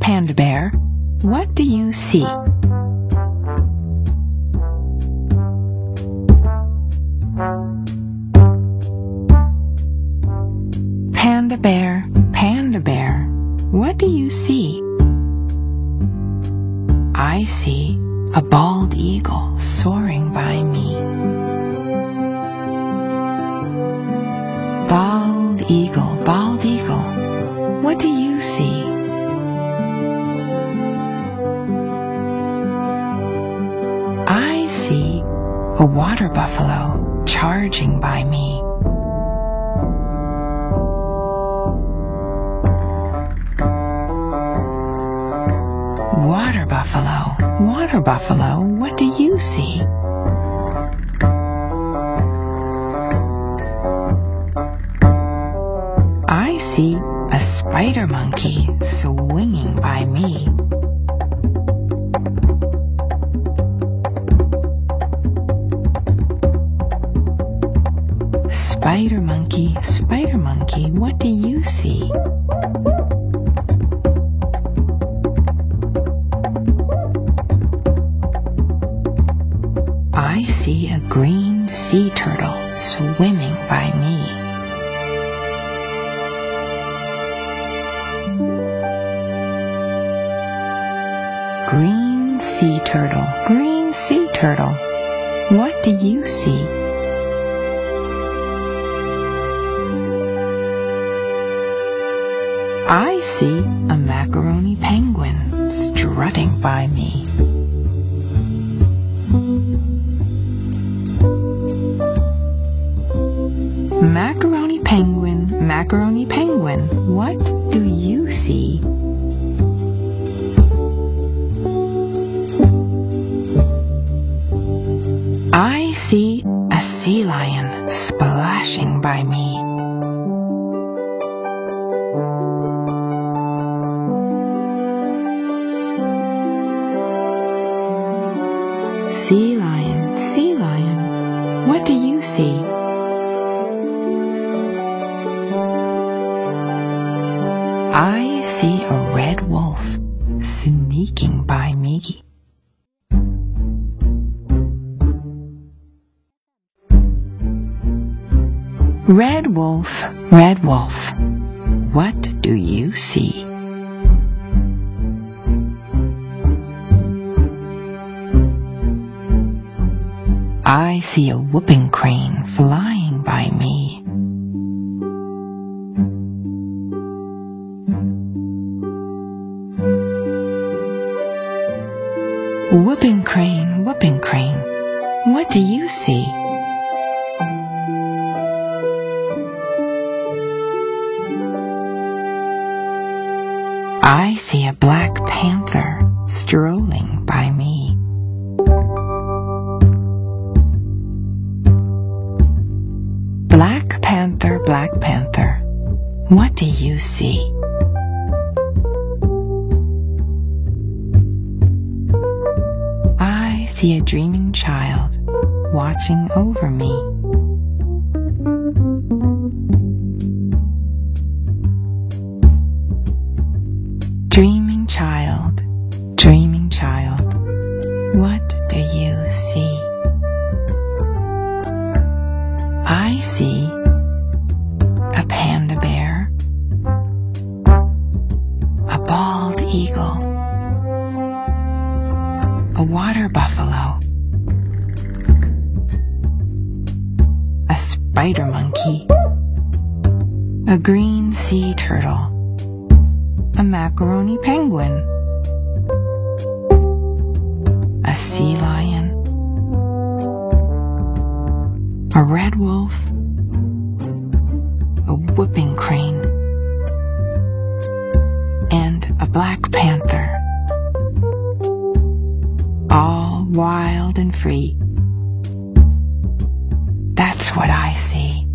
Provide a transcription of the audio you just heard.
Panda Bear, what do you see? Panda Bear, Panda Bear, what do you see? I see a bald eagle soaring by me. Bald eagle, bald eagle, what do you see? A water buffalo charging by me. Water buffalo, water buffalo, what do you see? I see a spider monkey swinging by me. Spider monkey, spider monkey, what do you see? I see a green sea turtle swimming by me. Green sea turtle, green sea turtle, what do you see? I see a macaroni penguin strutting by me. Macaroni penguin, macaroni penguin, what do you see? I see a sea lion splashing by me. Sea lion, sea lion, what do you see? I see a red wolf sneaking by me. Red wolf, red wolf, what do you see? See a whooping crane flying by me. Whooping crane, whooping crane, what do you see? I see a black panther strolling by me. Panther, black panther, what do you see? I see a dreaming child watching over me. Dreaming child, dreaming child, what do you see? I see eagle, a water buffalo, a spider monkey, a green sea turtle, a macaroni penguin, a sea lion, a red wolf, a whooping crane, black panther. All wild and free. That's what I see.